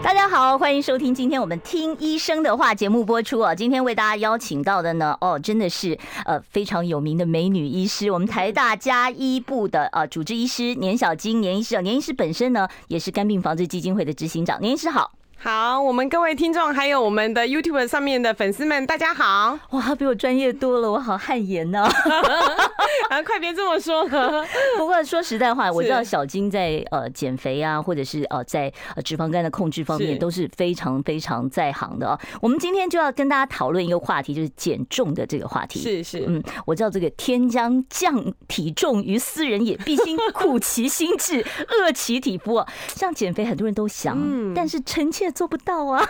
大家好，欢迎收听今天我们听医生的话节目播出啊。今天为大家邀请到的呢，哦，真的是呃非常有名的美女医师，我们台大家医部的呃主治医师年小金年医师啊。年医师本身呢，也是肝病防治基金会的执行长。年医师好。好，我们各位听众，还有我们的 YouTube 上面的粉丝们，大家好！哇，他比我专业多了，我好汗颜呢。啊，快别这么说。不过说实在话，我知道小金在呃减肥啊，或者是呃在脂肪肝的控制方面都是非常非常在行的啊。我们今天就要跟大家讨论一个话题，就是减重的这个话题。是是，嗯，我知道这个天将降体重于斯人也，必先苦其心志，饿其体肤。像减肥，很多人都想，但是臣妾。做不到啊！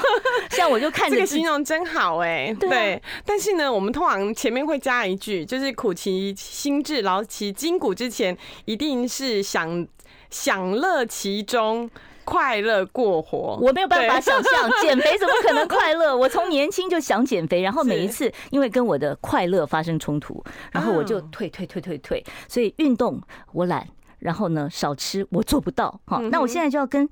像我就看 这个形容真好哎、欸，对。但是呢，我们通常前面会加一句，就是苦其心志，劳其筋骨之前，一定是享享乐其中，快乐过活。我没有办法想象减肥怎么可能快乐？我从年轻就想减肥，然后每一次因为跟我的快乐发生冲突，然后我就退退退退退。所以运动我懒。然后呢，少吃我做不到哈。那我现在就要跟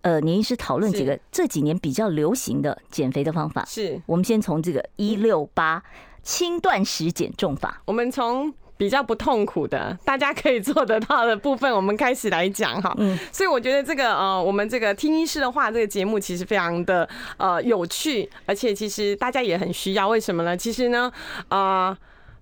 呃年医师讨论几个这几年比较流行的减肥的方法。是，我们先从这个一六八轻断食减重法。我们从比较不痛苦的，大家可以做得到的部分，我们开始来讲哈。嗯。所以我觉得这个呃，我们这个听医师的话，这个节目其实非常的呃有趣，而且其实大家也很需要。为什么呢？其实呢，呃，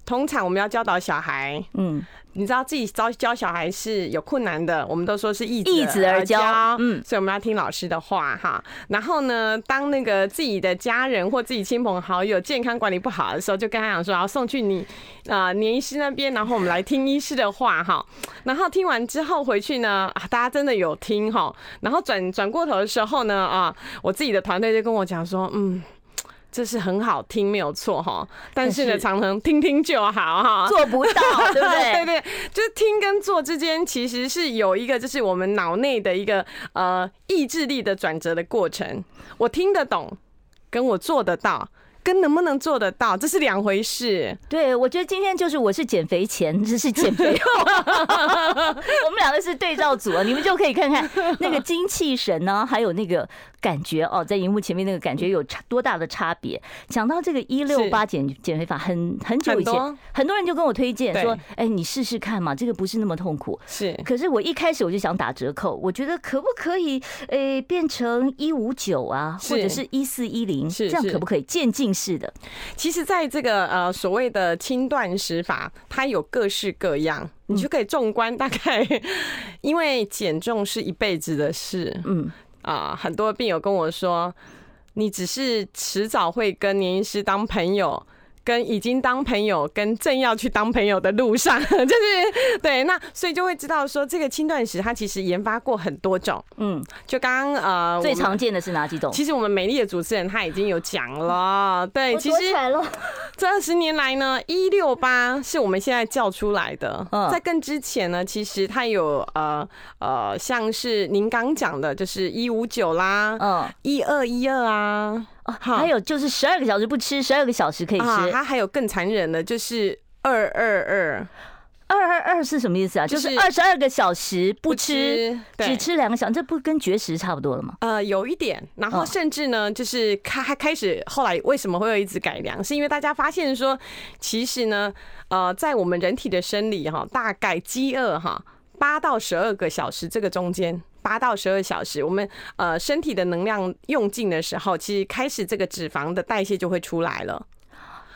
通常我们要教导小孩，嗯。你知道自己教教小孩是有困难的，我们都说是易易子而教，嗯，所以我们要听老师的话哈。然后呢，当那个自己的家人或自己亲朋好友健康管理不好的时候，就跟他讲说，要送去你啊年医师那边，然后我们来听医师的话哈。然后听完之后回去呢，啊，大家真的有听哈。然后转转过头的时候呢，啊，我自己的团队就跟我讲说，嗯。这是很好听，没有错哈。但是呢，常常听听就好哈，做不到，对不对？对对，就是听跟做之间其实是有一个，就是我们脑内的一个呃意志力的转折的过程。我听得懂，跟我做得到。跟能不能做得到，这是两回事。对，我觉得今天就是我是减肥前，这是减肥后，我们两个是对照组啊，你们就可以看看那个精气神呢，还有那个感觉哦，在荧幕前面那个感觉有差多大的差别。讲到这个一六八减减肥法，很很久以前很，很多人就跟我推荐说，哎，你试试看嘛，这个不是那么痛苦。是，可是我一开始我就想打折扣，我觉得可不可以，哎，变成一五九啊，或者是一四一零，这样可不可以渐进？是的，其实，在这个呃所谓的轻断食法，它有各式各样，你就可以纵观大概，因为减重是一辈子的事，嗯。啊，很多病友跟我说，你只是迟早会跟年医师当朋友。跟已经当朋友，跟正要去当朋友的路上，就是对，那所以就会知道说，这个轻断食它其实研发过很多种，嗯，就刚刚呃最常见的是哪几种？其实我们美丽的主持人他已经有讲了，对，其实 这二十年来呢，一六八是我们现在叫出来的，在更之前呢，其实它有呃呃像是您刚讲的，就是一五九啦，嗯，一二一二啊。哦，还有就是十二个小时不吃，十二个小时可以吃。它还有更残忍的，就是二二二，二二二是什么意思啊？就是二十二个小时不吃，只吃两个小时，这不跟绝食差不多了吗？呃，有一点。然后甚至呢，就是开还开始后来为什么会有一直改良？是因为大家发现说，其实呢，呃，在我们人体的生理哈，大概饥饿哈八到十二个小时这个中间。八到十二小时，我们呃身体的能量用尽的时候，其实开始这个脂肪的代谢就会出来了。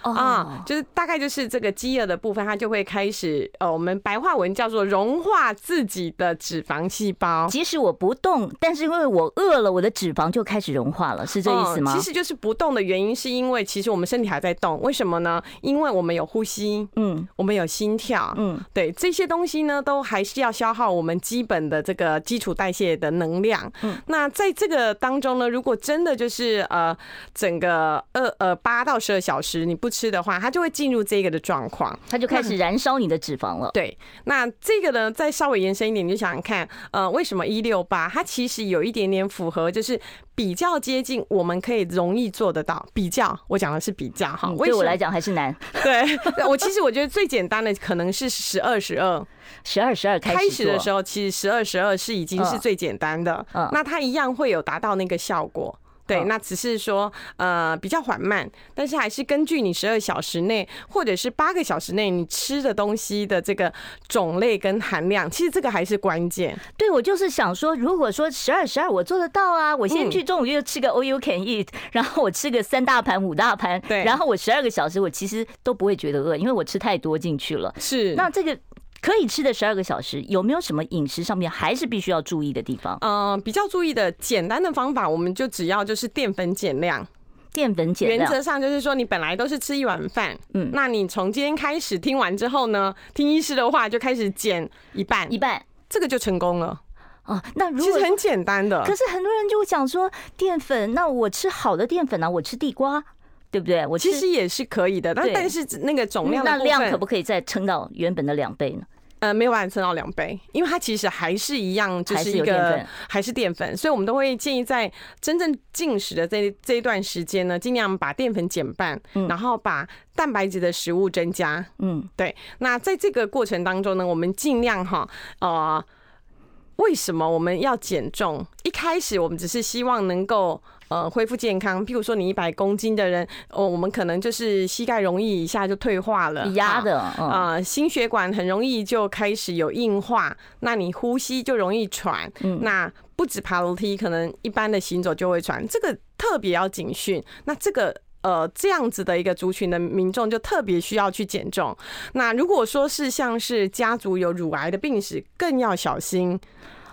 啊，就是大概就是这个饥饿的部分，它就会开始呃，我们白话文叫做融化自己的脂肪细胞。即使我不动，但是因为我饿了，我的脂肪就开始融化了，是这意思吗？其实就是不动的原因，是因为其实我们身体还在动。为什么呢？因为我们有呼吸，嗯，我们有心跳，嗯，对，这些东西呢，都还是要消耗我们基本的这个基础代谢的能量。嗯，那在这个当中呢，如果真的就是呃整个二呃八到十二小时你不不吃的话，它就会进入这个的状况，它就开始燃烧你的脂肪了。对，那这个呢，再稍微延伸一点，你就想想看，呃，为什么一六八它其实有一点点符合，就是比较接近，我们可以容易做得到。比较，我讲的是比较哈，对我来讲还是难。对，我其实我觉得最简单的可能是十二十二，十二十二开始的时候，其实十二十二是已经是最简单的，那它一样会有达到那个效果。对，那只是说呃比较缓慢，但是还是根据你十二小时内或者是八个小时内你吃的东西的这个种类跟含量，其实这个还是关键。对，我就是想说，如果说十二十二我做得到啊，我先去中午就吃个 all you can eat，然后我吃个三大盘五大盘，对，然后我十二个小时我其实都不会觉得饿，因为我吃太多进去了。是，那这个。可以吃的十二个小时，有没有什么饮食上面还是必须要注意的地方？嗯，比较注意的简单的方法，我们就只要就是淀粉减量。淀粉减量，原则上就是说，你本来都是吃一碗饭，嗯，那你从今天开始听完之后呢，听医师的话就开始减一半，一半，这个就成功了。哦，那如果其实很简单的，可是很多人就会讲说淀粉，那我吃好的淀粉呢？我吃地瓜。对不对？我其实也是可以的，但但是那个总量，那量可不可以再撑到原本的两倍呢？呃，没有办法撑到两倍，因为它其实还是一样，就是一个还是淀粉，所以我们都会建议在真正进食的这这一段时间呢，尽量把淀粉减半，然后把蛋白质的食物增加。嗯，对。那在这个过程当中呢，我们尽量哈，呃，为什么我们要减重？一开始我们只是希望能够。呃，恢复健康。譬如说，你一百公斤的人，哦，我们可能就是膝盖容易一下就退化了，压的啊、呃，心血管很容易就开始有硬化，那你呼吸就容易喘。嗯，那不止爬楼梯，可能一般的行走就会喘，这个特别要警讯。那这个呃，这样子的一个族群的民众就特别需要去减重。那如果说是像是家族有乳癌的病史，更要小心。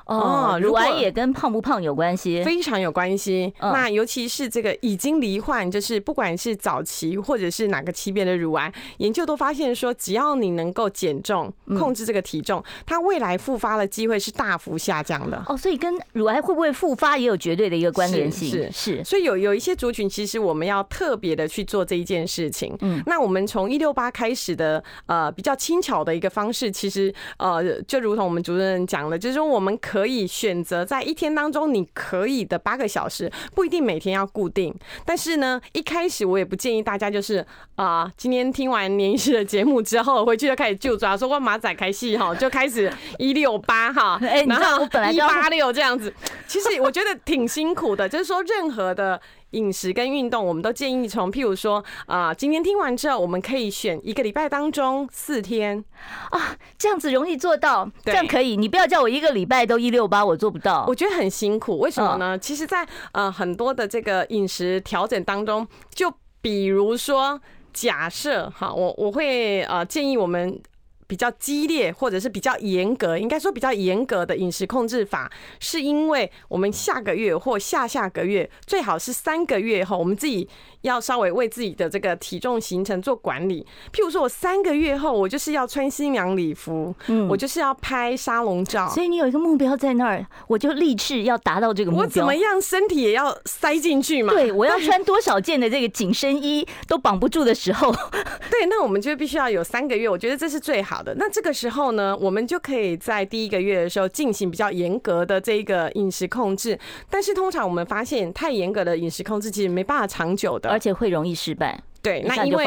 哦，乳癌也跟胖不胖有关系，非常有关系。那尤其是这个已经罹患，就是不管是早期或者是哪个级别的乳癌，研究都发现说，只要你能够减重，控制这个体重，它未来复发的机会是大幅下降的。哦，所以跟乳癌会不会复发也有绝对的一个关联性。是是，所以有有一些族群，其实我们要特别的去做这一件事情。嗯，那我们从一六八开始的呃比较轻巧的一个方式，其实呃就如同我们主任讲的，就是说我们可可以选择在一天当中，你可以的八个小时，不一定每天要固定。但是呢，一开始我也不建议大家就是啊、呃，今天听完年医师的节目之后，回去就开始就抓，说我马仔开戏哈，就开始 一六八哈，然后一八六这样子。其实我觉得挺辛苦的，就是说任何的。饮食跟运动，我们都建议从，譬如说，啊，今天听完之后，我们可以选一个礼拜当中四天啊，这样子容易做到，这样可以。你不要叫我一个礼拜都一六八，我做不到。我觉得很辛苦，为什么呢？其实，在呃很多的这个饮食调整当中，就比如说，假设哈，我我会呃建议我们。比较激烈，或者是比较严格，应该说比较严格的饮食控制法，是因为我们下个月或下下个月，最好是三个月后，我们自己。要稍微为自己的这个体重形成做管理，譬如说，我三个月后我就是要穿新娘礼服，嗯，我就是要拍沙龙照，所以你有一个目标在那儿，我就立志要达到这个目标。我怎么样，身体也要塞进去嘛？对，我要穿多少件的这个紧身衣都绑不住的时候，对，那我们就必须要有三个月，我觉得这是最好的。那这个时候呢，我们就可以在第一个月的时候进行比较严格的这个饮食控制，但是通常我们发现太严格的饮食控制其实没办法长久的。而且会容易失败，对，那因为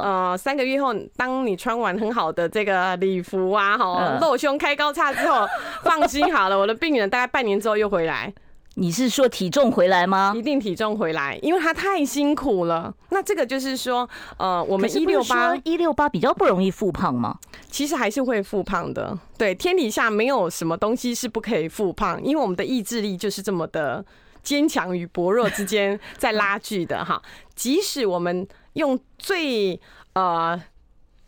呃，三个月后，当你穿完很好的这个礼服啊，哈，露胸开高叉之后，放心好了，我的病人大概半年之后又回来。你是说体重回来吗？一定体重回来，因为他太辛苦了。那这个就是说，呃，我们一六八一六八比较不容易复胖吗？其实还是会复胖的。对，天底下没有什么东西是不可以复胖，因为我们的意志力就是这么的。坚强与薄弱之间在拉锯的哈，即使我们用最呃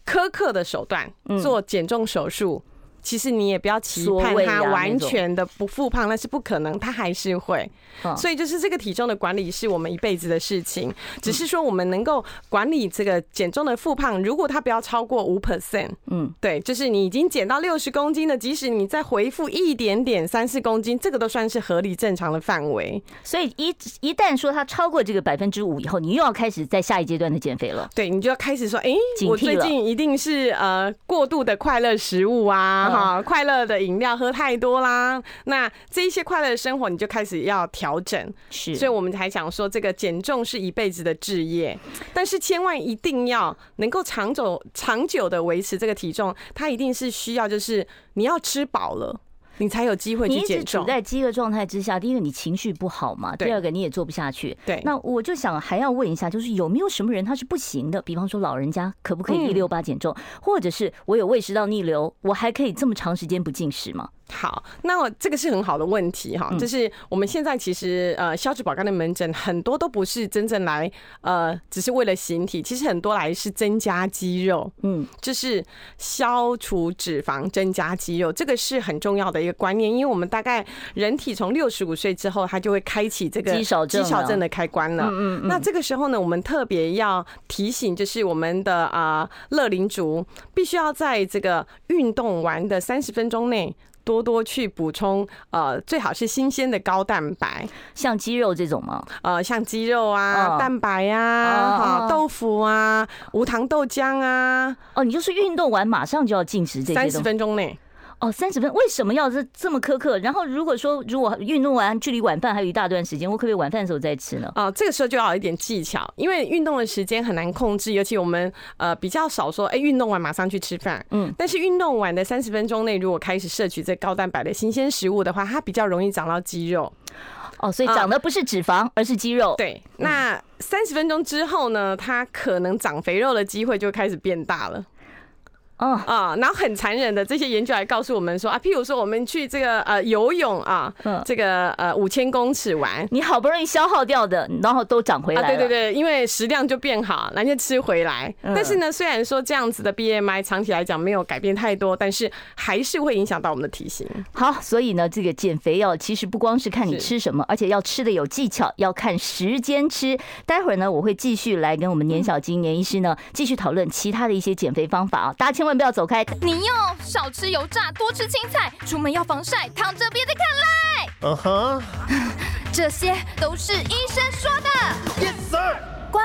苛刻的手段做减重手术，其实你也不要期盼他完全的不复胖，那是不可能，他还是会。所以就是这个体重的管理是我们一辈子的事情，只是说我们能够管理这个减重的复胖，如果他不要超过五 percent，嗯，对，就是你已经减到六十公斤了，即使你再回复一点点三四公斤，这个都算是合理正常的范围。所以一一旦说他超过这个百分之五以后，你又要开始在下一阶段的减肥了。对，你就要开始说，哎，我最近一定是呃过度的快乐食物啊。好，快乐的饮料喝太多啦，那这一些快乐的生活你就开始要调整，是，所以我们才想说这个减重是一辈子的志业，但是千万一定要能够长久长久的维持这个体重，它一定是需要就是你要吃饱了。你才有机会去减重。你一直处在饥饿状态之下，第一个你情绪不好嘛，第二个你也做不下去。对，那我就想还要问一下，就是有没有什么人他是不行的？比方说老人家可不可以一六八减重，或者是我有胃食道逆流，我还可以这么长时间不进食吗？好，那我这个是很好的问题哈，就是我们现在其实呃消脂保肝的门诊很多都不是真正来呃只是为了形体，其实很多来是增加肌肉，嗯，就是消除脂肪增加肌肉，这个是很重要的一个观念，因为我们大概人体从六十五岁之后，它就会开启这个肌少症肌少症的开关了，嗯嗯，那这个时候呢，我们特别要提醒，就是我们的啊乐龄族必须要在这个运动完的三十分钟内。多多去补充，呃，最好是新鲜的高蛋白，像鸡肉这种吗？呃，像鸡肉啊，蛋白呀，哈，豆腐啊，无糖豆浆啊。哦，你就是运动完马上就要进食这些，三十分钟内。哦，三十分为什么要这这么苛刻？然后如果说如果运动完距离晚饭还有一大段时间，我可不可以晚饭的时候再吃呢？啊，这个时候就要有一点技巧，因为运动的时间很难控制，尤其我们呃比较少说，哎，运动完马上去吃饭。嗯，但是运动完的三十分钟内，如果开始摄取这高蛋白的新鲜食物的话，它比较容易长到肌肉。哦，所以长的不是脂肪，而是肌肉。对，那三十分钟之后呢，它可能长肥肉的机会就开始变大了。哦啊，然后很残忍的这些研究还告诉我们说啊，譬如说我们去这个呃游泳啊，这个呃五千公尺玩，你好不容易消耗掉的，然后都长回来了。对对对，因为食量就变好，然后就吃回来。但是呢，虽然说这样子的 BMI 长期来讲没有改变太多，但是还是会影响到我们的体型。好，所以呢，这个减肥药其实不光是看你吃什么，而且要吃的有技巧，要看时间吃。待会儿呢，我会继续来跟我们年小金年医师呢继续讨论其他的一些减肥方法啊，大家千万。不要走开！你用少吃油炸，多吃青菜，出门要防晒，躺着别再看赖。嗯哼，这些都是医生说的。Yes sir。乖，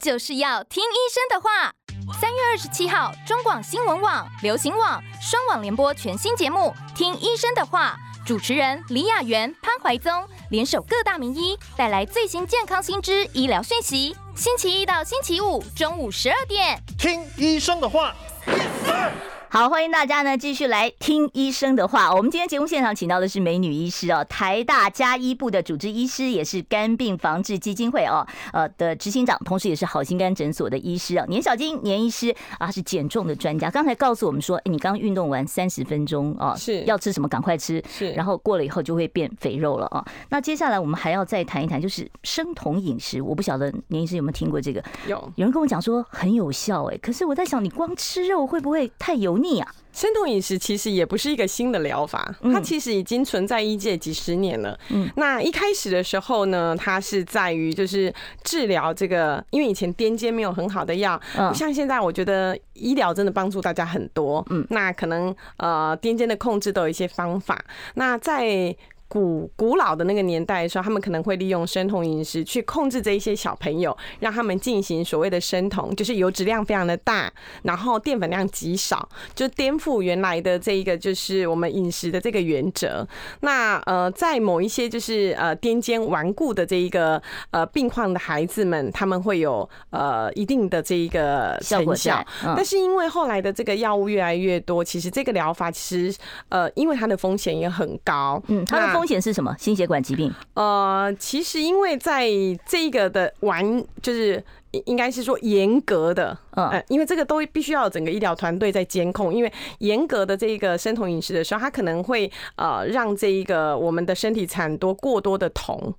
就是要听医生的话。三月二十七号，中广新闻网、流行网双网联播全新节目《听医生的话》，主持人李雅媛、潘怀宗联手各大名医，带来最新健康新知、医疗讯息。星期一到星期五中午十二点，听医生的话。Yes, sir! 好，欢迎大家呢继续来听医生的话。我们今天节目现场请到的是美女医师哦，台大加医部的主治医师，也是肝病防治基金会哦呃的执行长，同时也是好心肝诊所的医师啊。年小金年医师啊，是减重的专家。刚才告诉我们说，哎，你刚运动完三十分钟啊，是要吃什么赶快吃，是，然后过了以后就会变肥肉了啊。那接下来我们还要再谈一谈，就是生酮饮食。我不晓得年医师有没有听过这个？有，有人跟我讲说很有效哎，可是我在想，你光吃肉会不会太油腻？生酮饮食其实也不是一个新的疗法，它其实已经存在医界几十年了。嗯，那一开始的时候呢，它是在于就是治疗这个，因为以前癫痫没有很好的药，不像现在，我觉得医疗真的帮助大家很多。嗯，那可能呃癫痫的控制都有一些方法。那在古古老的那个年代的时候，他们可能会利用生酮饮食去控制这一些小朋友，让他们进行所谓的生酮，就是油脂量非常的大，然后淀粉量极少，就颠覆原来的这一个就是我们饮食的这个原则。那呃，在某一些就是呃癫痫顽固的这一个呃病况的孩子们，他们会有呃一定的这一个成效。但是因为后来的这个药物越来越多，其实这个疗法其实呃因为它的风险也很高，嗯，它风险是什么？心血管疾病？呃，其实因为在这个的完，就是应该是说严格的，嗯，因为这个都必须要有整个医疗团队在监控。因为严格的这个生酮饮食的时候，它可能会呃让这一个我们的身体产多过多的酮。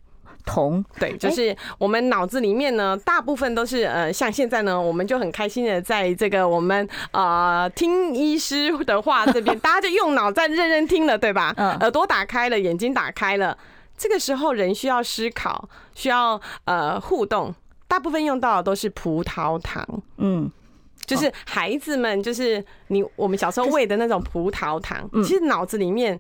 铜，对，就是我们脑子里面呢，大部分都是呃，像现在呢，我们就很开心的在这个我们呃听医师的话这边，大家就用脑在认真听了，对吧？嗯，耳朵打开了，眼睛打开了，这个时候人需要思考，需要呃互动，大部分用到的都是葡萄糖，嗯，就是孩子们就是你我们小时候喂的那种葡萄糖，其实脑子里面。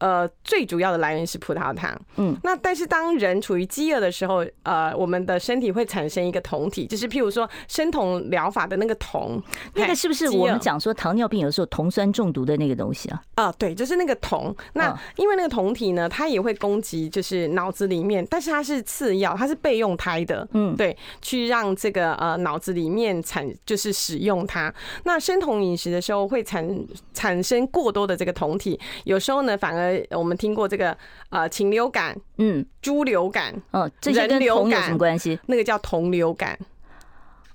呃，最主要的来源是葡萄糖。嗯，那但是当人处于饥饿的时候，呃，我们的身体会产生一个酮体，就是譬如说生酮疗法的那个酮，那个是不是我们讲说糖尿病有时候酮酸中毒的那个东西啊？啊，对，就是那个酮。那因为那个酮体呢，它也会攻击就是脑子里面，但是它是次要，它是备用胎的。嗯，对，去让这个呃脑子里面产就是使用它。那生酮饮食的时候会产产生过多的这个酮体，有时候呢反而。我们听过这个呃禽流感，嗯，猪流感，哦，这些跟酮有什么关系？那个叫同流感，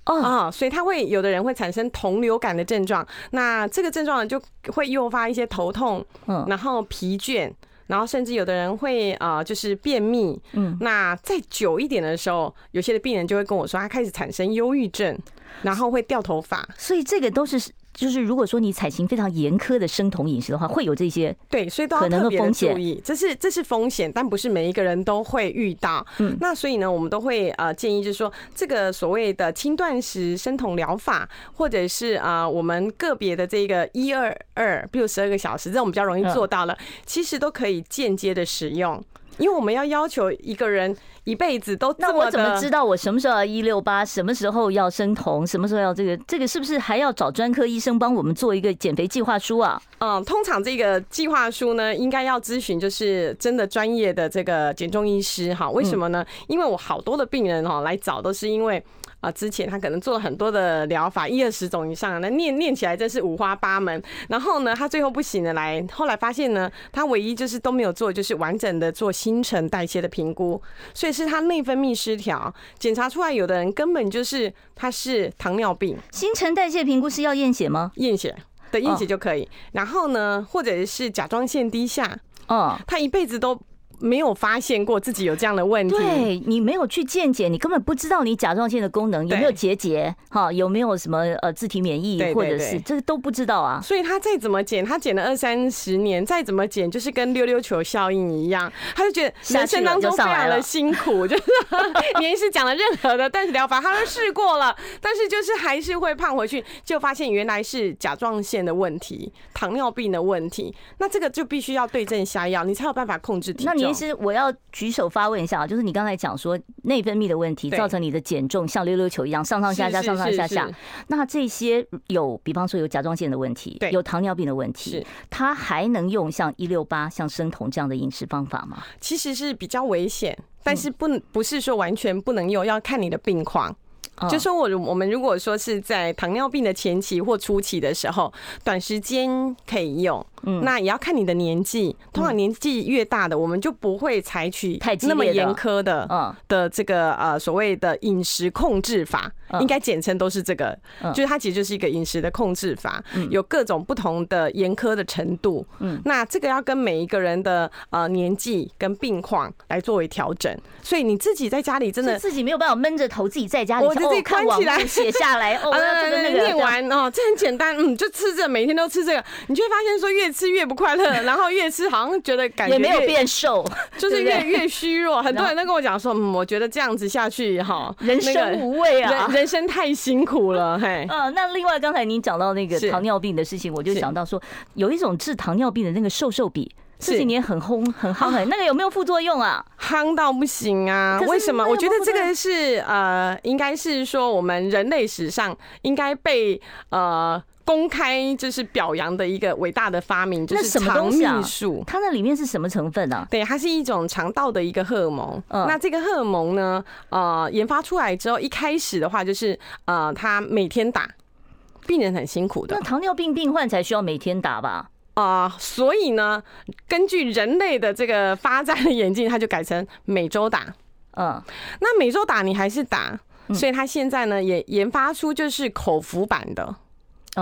哦。啊，所以他会有的人会产生同流感的症状，那这个症状呢就会诱发一些头痛，嗯，然后疲倦，然后甚至有的人会啊就是便秘，嗯，那再久一点的时候，有些的病人就会跟我说，他开始产生忧郁症，然后会掉头发，所以这个都是。就是如果说你采行非常严苛的生酮饮食的话，会有这些对，所以都要特别注意。这是这是风险，但不是每一个人都会遇到。嗯，那所以呢，我们都会呃建议，就是说这个所谓的轻断食生酮疗法，或者是啊我们个别的这个一二二，比如十二个小时，这种比较容易做到了，其实都可以间接的使用。因为我们要要求一个人一辈子都，那我怎么知道我什么时候要一六八，什么时候要生酮，什么时候要这个？这个是不是还要找专科医生帮我们做一个减肥计划书啊？嗯，通常这个计划书呢，应该要咨询就是真的专业的这个减重医师哈。为什么呢？因为我好多的病人哈来找都是因为。啊，之前他可能做了很多的疗法，一二十种以上，那念念起来真是五花八门。然后呢，他最后不行了，来后来发现呢，他唯一就是都没有做，就是完整的做新陈代谢的评估，所以是他内分泌失调，检查出来有的人根本就是他是糖尿病。新陈代谢评估是要验血吗？验血对验血就可以。然后呢，或者是甲状腺低下，哦，他一辈子都。没有发现过自己有这样的问题，对，你没有去健检，你根本不知道你甲状腺的功能有没有结节，哈，有没有什么呃自体免疫，或者是这个都不知道啊。所以他再怎么减，他减了二三十年，再怎么减，就是跟溜溜球效应一样，他就觉得人生当中非常的辛苦，就是连医师讲了任何的断食疗法，他都试过了，但是就是还是会胖回去，就发现原来是甲状腺的问题，糖尿病的问题，那这个就必须要对症下药，你才有办法控制体重。其实我要举手发问一下啊，就是你刚才讲说内分泌的问题造成你的减重像溜溜球一样上上下下上上下下，那这些有比方说有甲状腺的问题，有糖尿病的问题，它还能用像一六八像生酮这样的饮食方法吗？其实是比较危险，但是不不是说完全不能用，要看你的病况。就说我我们如果说是在糖尿病的前期或初期的时候，短时间可以用。嗯，那也要看你的年纪，通常年纪越大的，我们就不会采取太那么严苛的，嗯。的这个呃所谓的饮食控制法，应该简称都是这个，就是它其实就是一个饮食的控制法，有各种不同的严苛的程度，嗯，那这个要跟每一个人的呃年纪跟病况来作为调整，所以你自己在家里真的自己没有办法闷着头自己在家里，我自己关起来。写下来，哦，这个那个 念完哦，这很简单，嗯，就吃这，每天都吃这个，你就会发现说越。越吃越不快乐，然后越吃好像觉得感觉也没有变瘦，就是越越虚弱。很多人都跟我讲说，嗯，我觉得这样子下去哈，人生无味啊，人生太辛苦了。嘿，嗯，那另外刚才您讲到那个糖尿病的事情，我就想到说，有一种治糖尿病的那个瘦瘦笔，这几年很轰很夯，很那个有没有副作用啊？夯到不行啊！为什么？我觉得这个是呃，应该是说我们人类史上应该被呃。公开就是表扬的一个伟大的发明，就是肠泌素。它那里面是什么成分呢？对，它是一种肠道的一个荷尔蒙。嗯那这个荷尔蒙呢，呃，研发出来之后，一开始的话就是呃，他每天打，病人很辛苦的。那糖尿病病患才需要每天打吧？啊，所以呢，根据人类的这个发展的演进，它就改成每周打。嗯，那每周打你还是打，所以它现在呢也研发出就是口服版的。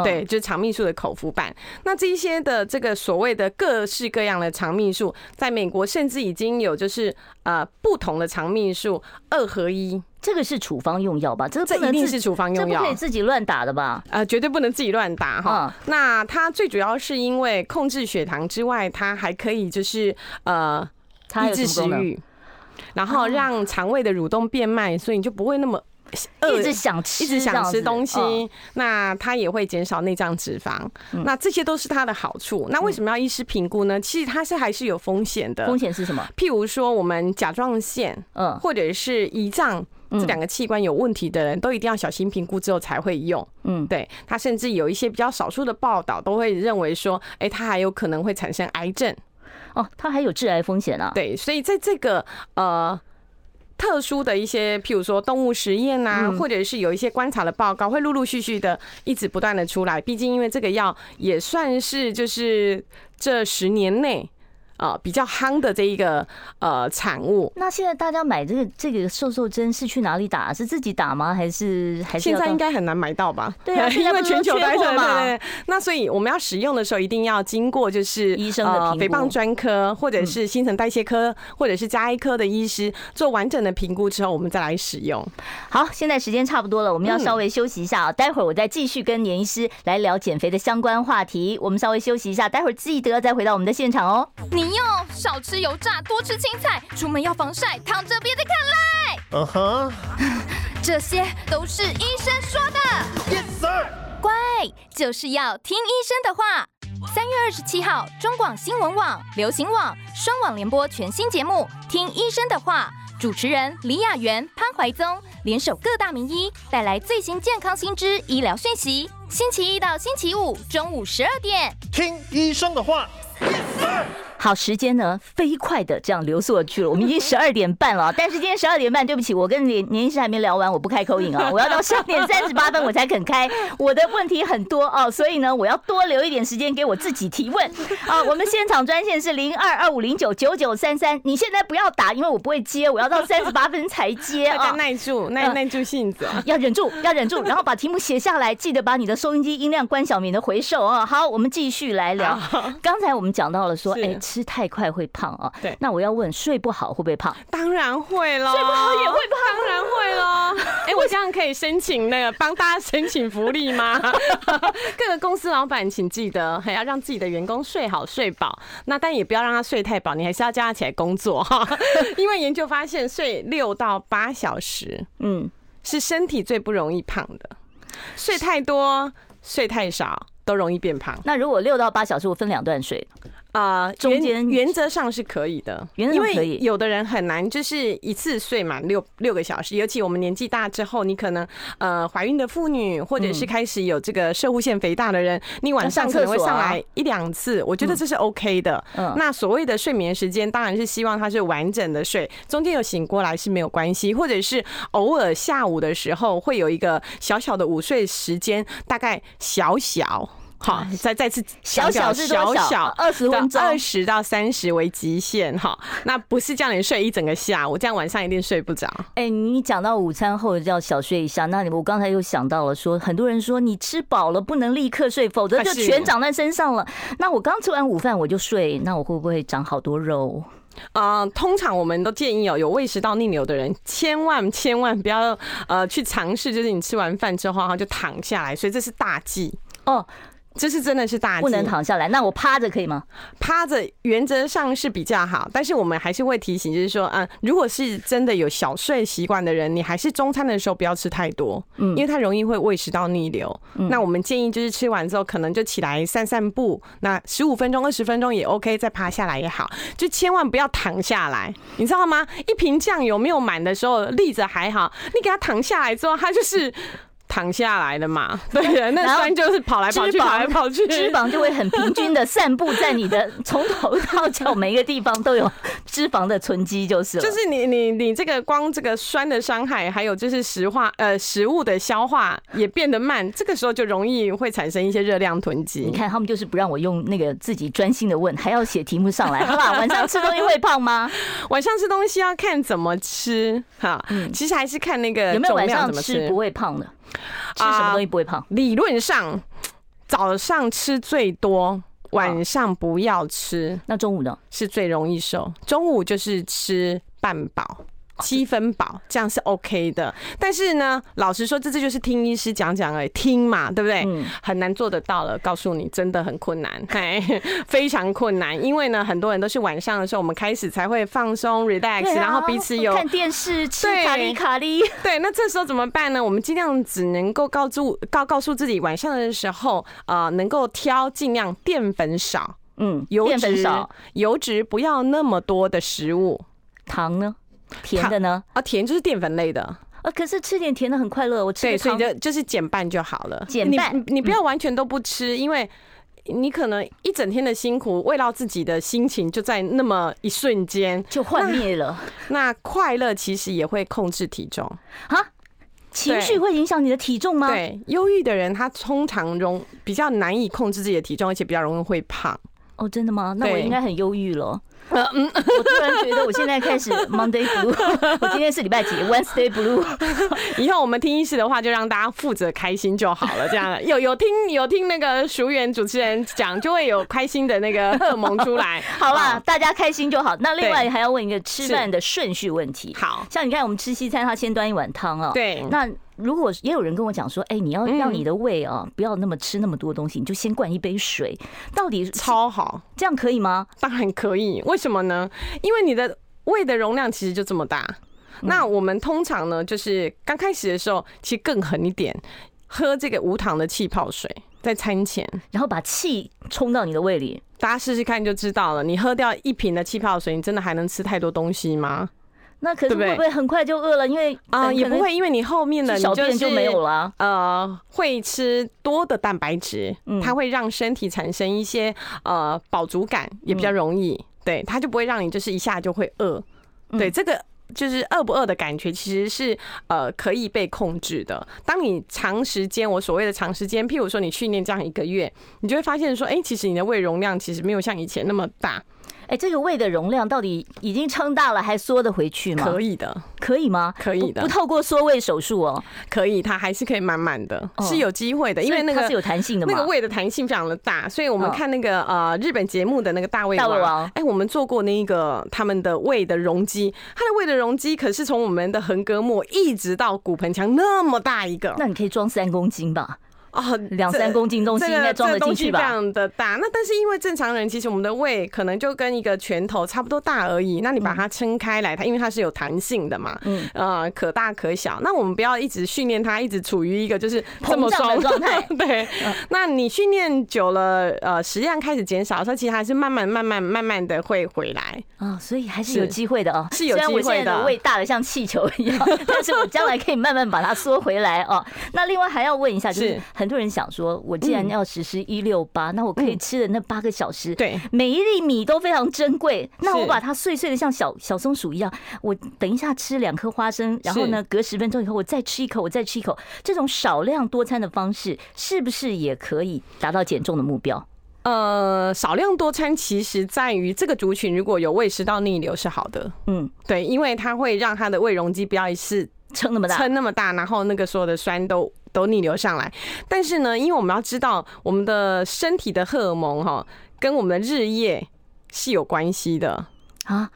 对，就是肠泌素的口服版。那这一些的这个所谓的各式各样的肠泌素，在美国甚至已经有就是呃不同的肠泌素二合一。这个是处方用药吧？这个这一定是处方用药，这不可以自己乱打的吧？呃，绝对不能自己乱打哈。那它最主要是因为控制血糖之外，它还可以就是呃抑制食欲，然后让肠胃的蠕动变慢，所以你就不会那么。一直想吃，一直想吃东西，那它也会减少内脏脂肪，那这些都是它的好处。那为什么要医师评估呢？其实它是还是有风险的。风险是什么？譬如说，我们甲状腺，嗯，或者是胰脏这两个器官有问题的人，都一定要小心评估之后才会用。嗯，对。它甚至有一些比较少数的报道都会认为说，哎，它还有可能会产生癌症。哦，它还有致癌风险啊？对，所以在这个呃。特殊的一些，譬如说动物实验啊，或者是有一些观察的报告，会陆陆续续的一直不断的出来。毕竟，因为这个药也算是就是这十年内。呃，比较夯的这一个呃产物。那现在大家买这个这个瘦瘦针是去哪里打？是自己打吗？还是还是现在应该很难买到吧？对啊，因为全球都在嘛。那所以我们要使用的时候，一定要经过就是医生的评估，肥胖专科或者是新陈代谢科或者是加医科的医师做完整的评估之后，我们再来使用。好，现在时间差不多了，我们要稍微休息一下啊。待会儿我再继续跟年医师来聊减肥的相关话题。我们稍微休息一下，待会儿记得再回到我们的现场哦。你又少吃油炸，多吃青菜，出门要防晒，躺着别再看赖。嗯哼，这些都是医生说的。Yes sir，乖，就是要听医生的话。三月二十七号，中广新闻网、流行网双网联播全新节目《听医生的话》，主持人李雅媛、潘怀宗联手各大名医，带来最新健康新知、医疗讯息。星期一到星期五中午十二点，听医生的话。Yes sir 好，时间呢飞快的这样流速去了，我们已经十二点半了。但是今天十二点半，对不起，我跟年年医师还没聊完，我不开口瘾啊，我要到十二点 三十八分我才肯开。我的问题很多哦，所以呢，我要多留一点时间给我自己提问啊。我们现场专线是零二二五零九九九三三，你现在不要打，因为我不会接，我要到三十八分才接啊。要耐住，耐耐住性子，要忍住，要忍住，然后把题目写下来，记得把你的收音机音量关小，免得回授啊。好，我们继续来聊。刚才我们讲到了说，哎，吃太快会。胖啊，对，那我要问，睡不好会不会胖？当然会了，睡不好也会胖，当然会了。哎，我这样可以申请那个帮大家申请福利吗？各个公司老板请记得还要让自己的员工睡好睡饱，那但也不要让他睡太饱，你还是要叫他起来工作哈。因为研究发现，睡六到八小时，嗯，是身体最不容易胖的。睡太多、睡太少都容易变胖。那如果六到八小时，我分两段睡。啊，中间原则上是可以的，因为有的人很难就是一次睡满六六个小时，尤其我们年纪大之后，你可能呃怀孕的妇女或者是开始有这个射护腺肥大的人，你晚上可能会上来一两次，我觉得这是 OK 的。嗯，那所谓的睡眠时间，当然是希望他是完整的睡，中间有醒过来是没有关系，或者是偶尔下午的时候会有一个小小的午睡时间，大概小小。好，再再次小小小小二十分钟，二十到三十为极限。哈，那不是叫你睡一整个下午，这样晚上一定睡不着。哎，你讲到午餐后要小睡一下，那你我刚才又想到了说，很多人说你吃饱了不能立刻睡，否则就全长在身上了。那我刚吃完午饭我就睡，那我会不会长好多肉？啊，通常我们都建议哦，有胃食道逆流的人，千万千万不要呃去尝试，就是你吃完饭之后哈就躺下来，所以这是大忌哦。这是真的是大忌，不能躺下来。那我趴着可以吗？趴着原则上是比较好，但是我们还是会提醒，就是说，嗯，如果是真的有小睡习惯的人，你还是中餐的时候不要吃太多，嗯，因为它容易会胃食道逆流。那我们建议就是吃完之后，可能就起来散散步，那十五分钟、二十分钟也 OK，再趴下来也好，就千万不要躺下来，你知道吗？一瓶酱油没有满的时候立着还好，你给它躺下来之后，它就是。躺下来的嘛，对呀，那酸就是跑来跑去，跑来跑去，脂肪就会很平均的散布在你的从头到脚每一个地方都有脂肪的囤积，就是了。就是你你你这个光这个酸的伤害，还有就是食化呃食物的消化也变得慢，这个时候就容易会产生一些热量囤积。你看他们就是不让我用那个自己专心的问，还要写题目上来，好吧？晚上吃东西会胖吗？晚上吃东西要看怎么吃哈，嗯，其实还是看那个有没有晚上吃不会胖的。吃什么东西不会胖？理论上，早上吃最多，晚上不要吃。那中午呢？是最容易瘦。中午就是吃半饱。七分饱，这样是 OK 的。但是呢，老实说，这这就是听医师讲讲而已，听嘛，对不对？嗯，很难做得到了。告诉你，真的很困难，嘿，非常困难。因为呢，很多人都是晚上的时候，我们开始才会放松、relax，、啊、然后彼此有看电视、吃卡喱卡喱。对，那这时候怎么办呢？我们尽量只能够告诉告告诉自己，晚上的时候，呃，能够挑尽量淀粉少，嗯，油脂少，油脂不要那么多的食物，糖呢？甜的呢？啊，甜就是淀粉类的啊。可是吃点甜的很快乐，我吃对，所以就就是减半就好了。减半，你你不要完全都不吃，因为你可能一整天的辛苦，慰劳自己的心情就在那么一瞬间就幻灭了。那快乐其实也会控制体重啊？情绪会影响你的体重吗？对，忧郁的人他通常容比较难以控制自己的体重，而且比较容易会胖。哦，真的吗？那我应该很忧郁了。嗯，我突然觉得我现在开始 Monday Blue，我今天是礼拜几？Wednesday Blue。以后我们听医师的话，就让大家负责开心就好了。这样有有听有听那个淑媛主持人讲，就会有开心的那个荷尔蒙出来。好啦，大家开心就好。那另外还要问一个吃饭的顺序问题。好像你看我们吃西餐，他先端一碗汤哦。对，那。如果也有人跟我讲说，哎，你要让你的胃啊不要那么吃那么多东西，你就先灌一杯水，到底超好，这样可以吗？当然可以，为什么呢？因为你的胃的容量其实就这么大。那我们通常呢，就是刚开始的时候，其实更狠一点，喝这个无糖的气泡水，在餐前，然后把气冲到你的胃里，大家试试看就知道了。你喝掉一瓶的气泡水，你真的还能吃太多东西吗？那可是会不会很快就饿了？因为啊，也不会，因为你后面的小便就没有了。呃，会吃多的蛋白质，它会让身体产生一些呃饱足感，也比较容易。对，它就不会让你就是一下就会饿。对，这个就是饿不饿的感觉，其实是呃可以被控制的。当你长时间，我所谓的长时间，譬如说你训练这样一个月，你就会发现说，哎，其实你的胃容量其实没有像以前那么大。哎，这个胃的容量到底已经撑大了，还缩得回去吗？可以的，可以吗？可以的，不透过缩胃手术哦，可以，它还是可以满满的，是有机会的，因为那个它是有弹性的嘛，那个胃的弹性非常的大，所以我们看那个呃日本节目的那个大胃王，大胃王，哎，我们做过那个他们的胃的容积，他的胃的容积可是从我们的横膈膜一直到骨盆腔那么大一个，那你可以装三公斤吧？哦，两三公斤东西应该装得进去吧？这样的大，那但是因为正常人其实我们的胃可能就跟一个拳头差不多大而已。那你把它撑开来，它因为它是有弹性的嘛，嗯，呃，可大可小。那我们不要一直训练它，一直处于一个就是这么松的状态。对，那你训练久了，呃，食量开始减少，它其实还是慢慢、慢慢、慢慢的会回来啊，所以还是有机会的哦，是有机会的。虽然我现在的胃大的像气球一样，但是我将来可以慢慢把它缩回来哦。那另外还要问一下，就是。很多人想说，我既然要实施一六八，那我可以吃的那八个小时，对，每一粒米都非常珍贵。那我把它碎碎的像小小松鼠一样，我等一下吃两颗花生，然后呢，隔十分钟以后我再吃一口，我再吃一口，这种少量多餐的方式，是不是也可以达到减重的目标？呃，少量多餐其实在于这个族群如果有胃食道逆流是好的，嗯，对，因为它会让它的胃容积不要一次撑那么大，撑那么大，然后那个所有的酸都。都逆流上来，但是呢，因为我们要知道，我们的身体的荷尔蒙哈，跟我们的日夜是有关系的啊。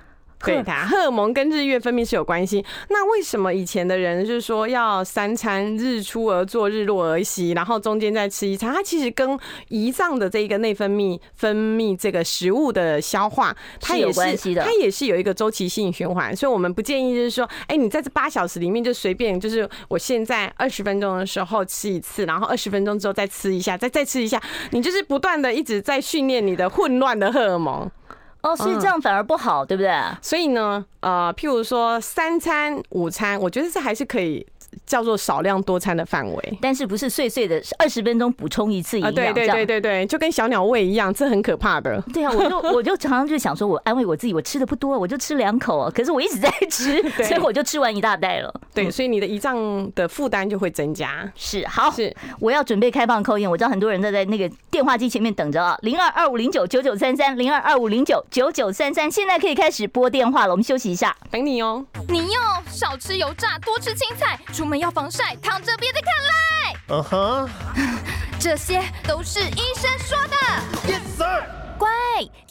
对它，荷尔蒙跟日月分泌是有关系。那为什么以前的人就是说要三餐日出而作，日落而息，然后中间再吃一餐？它其实跟胰脏的这个内分泌分泌这个食物的消化，它也是它也是有一个周期性循环。所以我们不建议就是说，哎，你在这八小时里面就随便，就是我现在二十分钟的时候吃一次，然后二十分钟之后再吃一下，再再吃一下，你就是不断的一直在训练你的混乱的荷尔蒙。哦，所以这样反而不好，对不对？所以呢，呃，譬如说三餐、午餐，我觉得这还是可以。叫做少量多餐的范围，但是不是碎碎的，是二十分钟补充一次营养。对对对对对，就跟小鸟胃一样，这很可怕的。对啊，我就 我就常常就想说，我安慰我自己，我吃的不多，我就吃两口，可是我一直在吃，所以我就吃完一大袋了。对，所以你的胰脏的负担就会增加。是，好，是，我要准备开放 call in，我知道很多人都在那个电话机前面等着啊，零二二五零九九九三三，零二二五零九九九三三，现在可以开始拨电话了，我们休息一下，等你哦。你要少吃油炸，多吃青菜，出门要防晒，躺着别再看赖。嗯哼。这些都是医生说的。Yes sir。乖，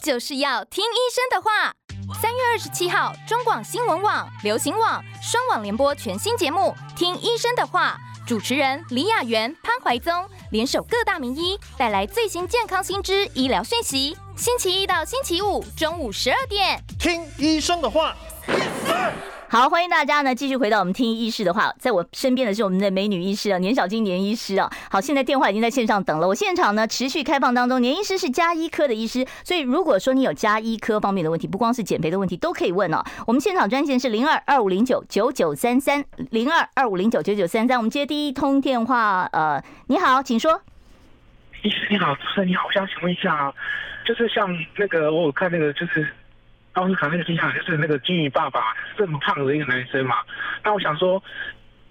就是要听医生的话。三月二十七号，中广新闻网、流行网双网联播全新节目《听医生的话》，主持人李雅媛、潘怀宗联手各大名医，带来最新健康新知、医疗讯息。星期一到星期五中午十二点，听医生的话。Yes sir。好，欢迎大家呢，继续回到我们听医师的话，在我身边的是我们的美女医师啊，年小金年医师啊。好，现在电话已经在线上等了，我现场呢持续开放当中。年医师是家医科的医师，所以如果说你有家医科方面的问题，不光是减肥的问题，都可以问哦。我们现场专线是零二二五零九九九三三零二二五零九九九三三，我们接第一通电话。呃，你好，请说。医师你好，主持人你好，我想请问一下啊，就是像那个我有看那个就是。奥斯卡那个形象就是那个金鱼爸爸这么胖的一个男生嘛，那我想说，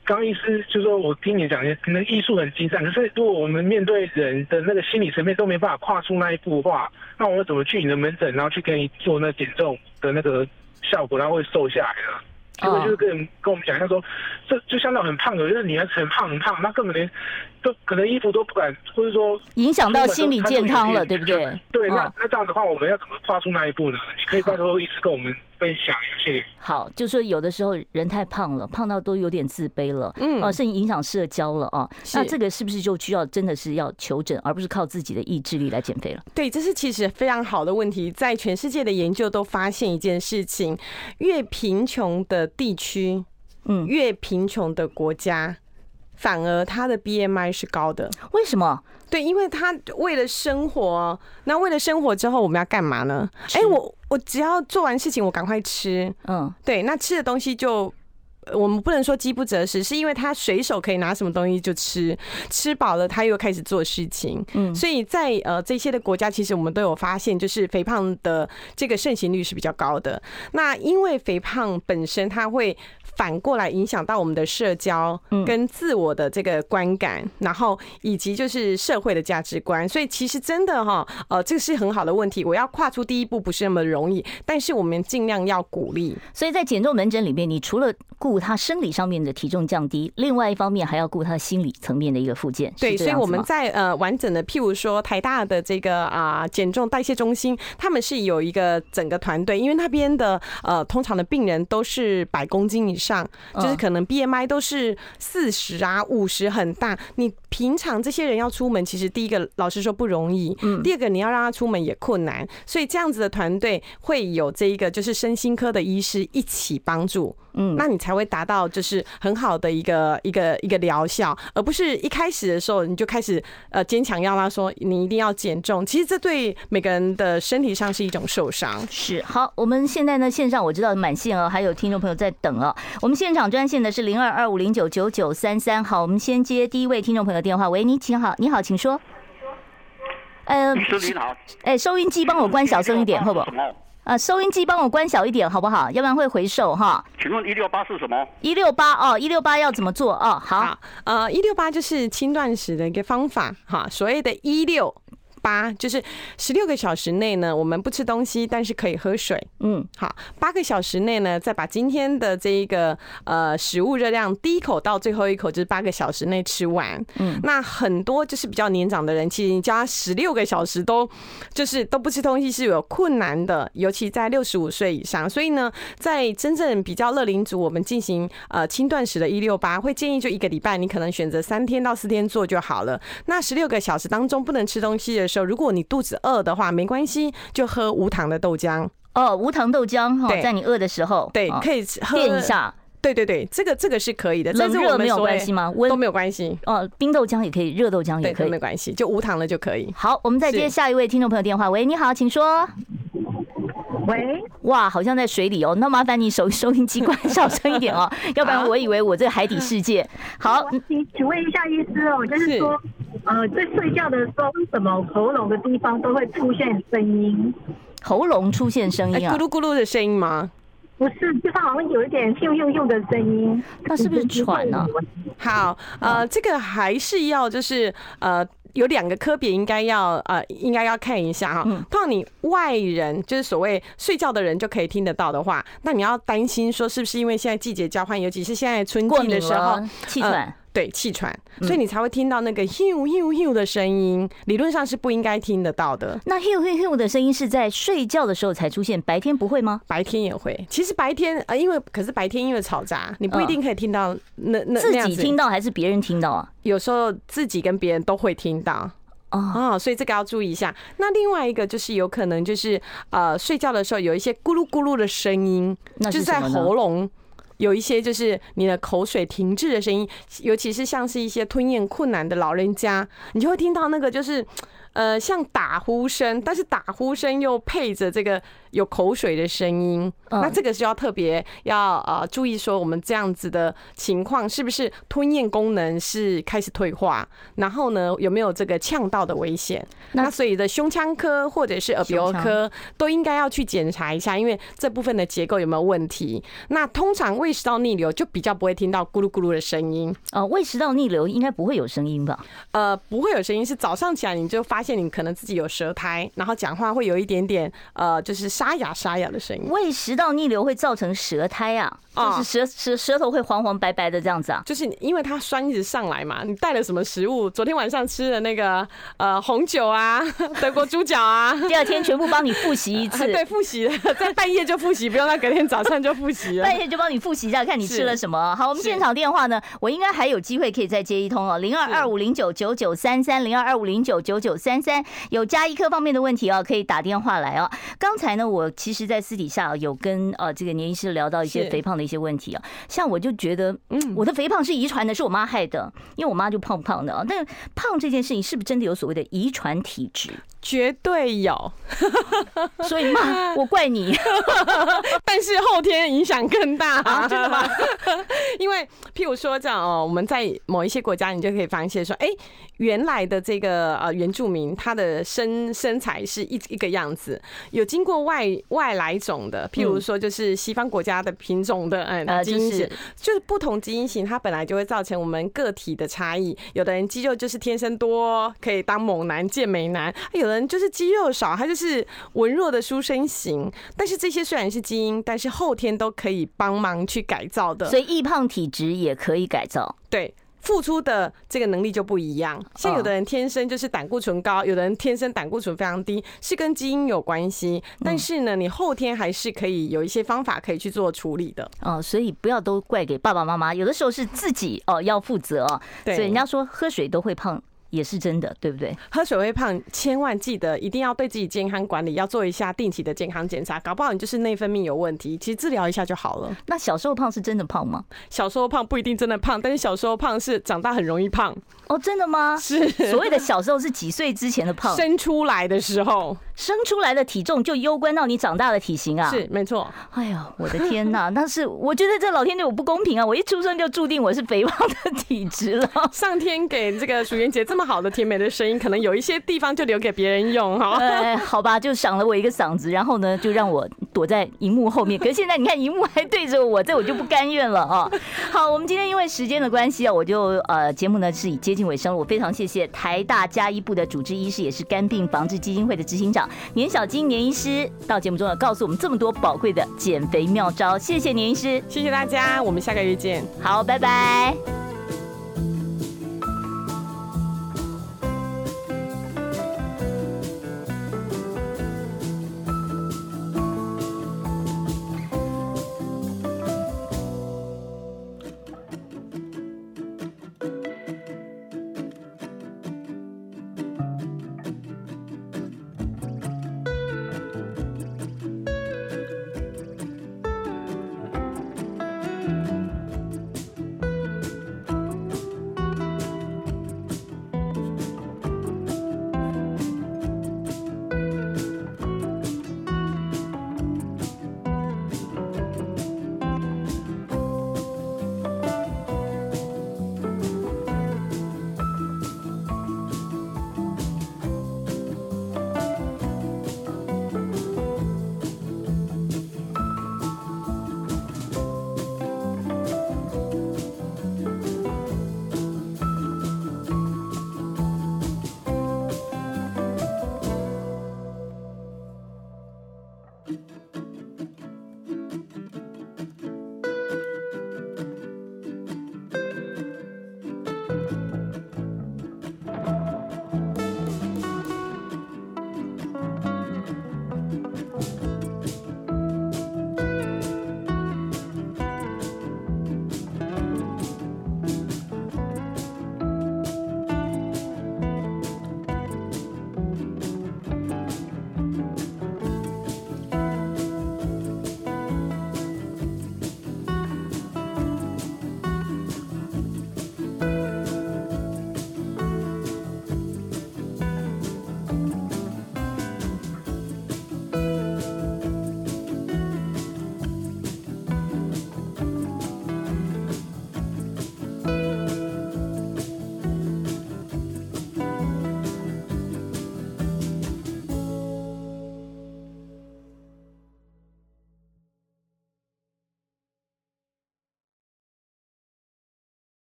刚医师就是说我听你讲，可能艺术很精湛，可是如果我们面对人的那个心理层面都没办法跨出那一步的话，那我们怎么去你的门诊，然后去给你做那减重的那个效果，然后会瘦下来呢？结果就是跟跟我们讲他说，这就相当很胖的，就是你还很胖很胖，那根本连都可能衣服都不敢，或者说影响到心理健康了，对不对？对，那那这样的话，我们要怎么跨出那一步呢？你可以拜托医师跟我们分享一下。好，就说有的时候人太胖了，胖到都有点自卑了，嗯，哦，甚至影响社交了啊。那这个是不是就需要真的是要求诊，而不是靠自己的意志力来减肥了？对，这是其实非常好的问题。在全世界的研究都发现一件事情：越贫穷的地区，嗯，越贫穷的国家，反而他的 BMI 是高的。为什么？对，因为他为了生活，那为了生活之后，我们要干嘛呢？哎，我我只要做完事情，我赶快吃。嗯，对，那吃的东西就。我们不能说饥不择食，是因为他随手可以拿什么东西就吃，吃饱了他又开始做事情。嗯，所以在呃这些的国家，其实我们都有发现，就是肥胖的这个盛行率是比较高的。那因为肥胖本身，它会反过来影响到我们的社交跟自我的这个观感，然后以及就是社会的价值观。所以其实真的哈，呃，这个是很好的问题。我要跨出第一步不是那么容易，但是我们尽量要鼓励。所以在减重门诊里面，你除了顾他生理上面的体重降低，另外一方面还要顾他心理层面的一个复健。对，所以我们在呃完整的，譬如说台大的这个啊减重代谢中心，他们是有一个整个团队，因为那边的呃通常的病人都是百公斤以上，就是可能 BMI 都是四十啊五十很大。你平常这些人要出门，其实第一个老实说不容易，嗯，第二个你要让他出门也困难，所以这样子的团队会有这一个就是身心科的医师一起帮助。嗯，那你才会达到就是很好的一个一个一个疗效，而不是一开始的时候你就开始呃坚强要他说你一定要减重，其实这对每个人的身体上是一种受伤。是，好，我们现在呢线上我知道满线哦，还有听众朋友在等哦。我们现场专线的是零二二五零九九九三三，好，我们先接第一位听众朋友电话，喂，你请好，你好，请说。呃，你好，哎，收音机帮我关小声一点，好不好？啊，收音机帮我关小一点，好不好？要不然会回收哈。请问一六八是什么？一六八哦，一六八要怎么做哦？好，呃，一六八就是轻断食的一个方法哈，所谓的一六。八就是十六个小时内呢，我们不吃东西，但是可以喝水。嗯，好，八个小时内呢，再把今天的这一个呃食物热量第一口到最后一口，就是八个小时内吃完。嗯，那很多就是比较年长的人，其实你叫他十六个小时都就是都不吃东西是有困难的，尤其在六十五岁以上。所以呢，在真正比较乐龄组，我们进行呃轻断食的一六八，会建议就一个礼拜，你可能选择三天到四天做就好了。那十六个小时当中不能吃东西的时候，如果你肚子饿的话，没关系，就喝无糖的豆浆哦。无糖豆浆哈，在你饿的时候，对，可以喝垫一下。对对对，这个这个是可以的。冷热没有关系吗？温都没有关系。哦，冰豆浆也可以，热豆浆也可以，没关系，就无糖的就可以。好，我们再接下一位听众朋友电话。喂，你好，请说。喂，哇，好像在水里哦。那麻烦你收 收音机关小声一点哦，要不然我以为我这海底世界。好，请请问一下医师哦，就是说。呃，在睡觉的时候，为什么喉咙的地方都会出现声音？喉咙出现声音啊？咕噜咕噜的声音吗？不是，就是好像有一点咻咻咻的声音。那是不是喘呢？好，呃，这个还是要就是呃，有两个科别应该要呃，应该要看一下哈。当你外人就是所谓睡觉的人就可以听得到的话，那你要担心说是不是因为现在季节交换，尤其是现在春季的时候，气喘。对，气喘，所以你才会听到那个 “hiu hiu hiu” 的声音，理论上是不应该听得到的。那 “hiu hiu hiu” 的声音是在睡觉的时候才出现，白天不会吗？白天也会。其实白天呃，因为可是白天因为吵杂，你不一定可以听到那那自己听到还是别人听到啊？有时候自己跟别人都会听到。哦，所以这个要注意一下。那另外一个就是有可能就是呃，睡觉的时候有一些咕噜咕噜的声音，就是在喉咙有一些就是你的口水停滞的声音，尤其是像是一些吞咽困难的老人家，你就会听到那个就是呃像打呼声，但是打呼声又配着这个。有口水的声音，那这个是要特别要呃注意说，我们这样子的情况是不是吞咽功能是开始退化？然后呢，有没有这个呛到的危险？那所以的胸腔科或者是耳鼻喉科都应该要去检查一下，因为这部分的结构有没有问题？那通常胃食道逆流就比较不会听到咕噜咕噜的声音。呃，胃食道逆流应该不会有声音吧？呃，不会有声音，是早上起来你就发现你可能自己有舌苔，然后讲话会有一点点呃，就是。沙哑沙哑的声音，胃食道逆流会造成舌苔啊，就是舌舌舌头会黄黄白白的这样子啊，就是因为它酸一直上来嘛，你带了什么食物？昨天晚上吃的那个呃红酒啊，德国猪脚啊，第二天全部帮你复习一次，对，复习在半夜就复习，不用到隔天早上就复习了，半夜就帮你复习一下，看你吃了什么。好，我们现场电话呢，我应该还有机会可以再接一通哦，零二二五零九九九三三，零二二五零九九九三三，有加一科方面的问题哦，可以打电话来哦。刚才呢。我其实，在私底下有跟呃这个年医师聊到一些肥胖的一些问题啊，像我就觉得，嗯，我的肥胖是遗传的，是我妈害的，因为我妈就胖胖的啊。但胖这件事情是不是真的有所谓的遗传体质？绝对有，所以妈，我怪你。但是后天影响更大啊，真的吗？因为譬如说这样哦，我们在某一些国家，你就可以发现说，哎，原来的这个呃原住民，他的身身材是一一个样子，有经过外外来种的，譬如说就是西方国家的品种的嗯基因型，就是不同基因型，它本来就会造成我们个体的差异。有的人肌肉就是天生多，可以当猛男、健美男；有的人就是肌肉少，他就是文弱的书生型。但是这些虽然是基因，但是后天都可以帮忙去改造的。所以易胖体质也可以改造。对。付出的这个能力就不一样，像有的人天生就是胆固醇高，有的人天生胆固醇非常低，是跟基因有关系。但是呢，你后天还是可以有一些方法可以去做处理的。哦，所以不要都怪给爸爸妈妈，有的时候是自己哦要负责哦。对，所以人家说喝水都会胖。也是真的，对不对？喝水会胖，千万记得一定要对自己健康管理，要做一下定期的健康检查。搞不好你就是内分泌有问题，其实治疗一下就好了。那小时候胖是真的胖吗？小时候胖不一定真的胖，但是小时候胖是长大很容易胖。哦，真的吗？是。所谓的小时候是几岁之前的胖？生出来的时候，生出来的体重就攸关到你长大的体型啊。是，没错。哎呀，我的天哪！但是我觉得这老天对我不公平啊！我一出生就注定我是肥胖的体质了。上天给这个淑媛姐这么好的甜美的声音，可能有一些地方就留给别人用哈。哎，好吧，就赏了我一个嗓子，然后呢，就让我躲在荧幕后面。可是现在你看，荧幕还对着我，这我就不甘愿了啊！好，我们今天因为时间的关系啊，我就呃节目呢是以接近尾声了。我非常谢谢台大加医部的主治医师，也是肝病防治基金会的执行长年小金年医师，到节目中要告诉我们这么多宝贵的减肥妙招。谢谢年医师，谢谢大家，我们下个月见。好，拜拜。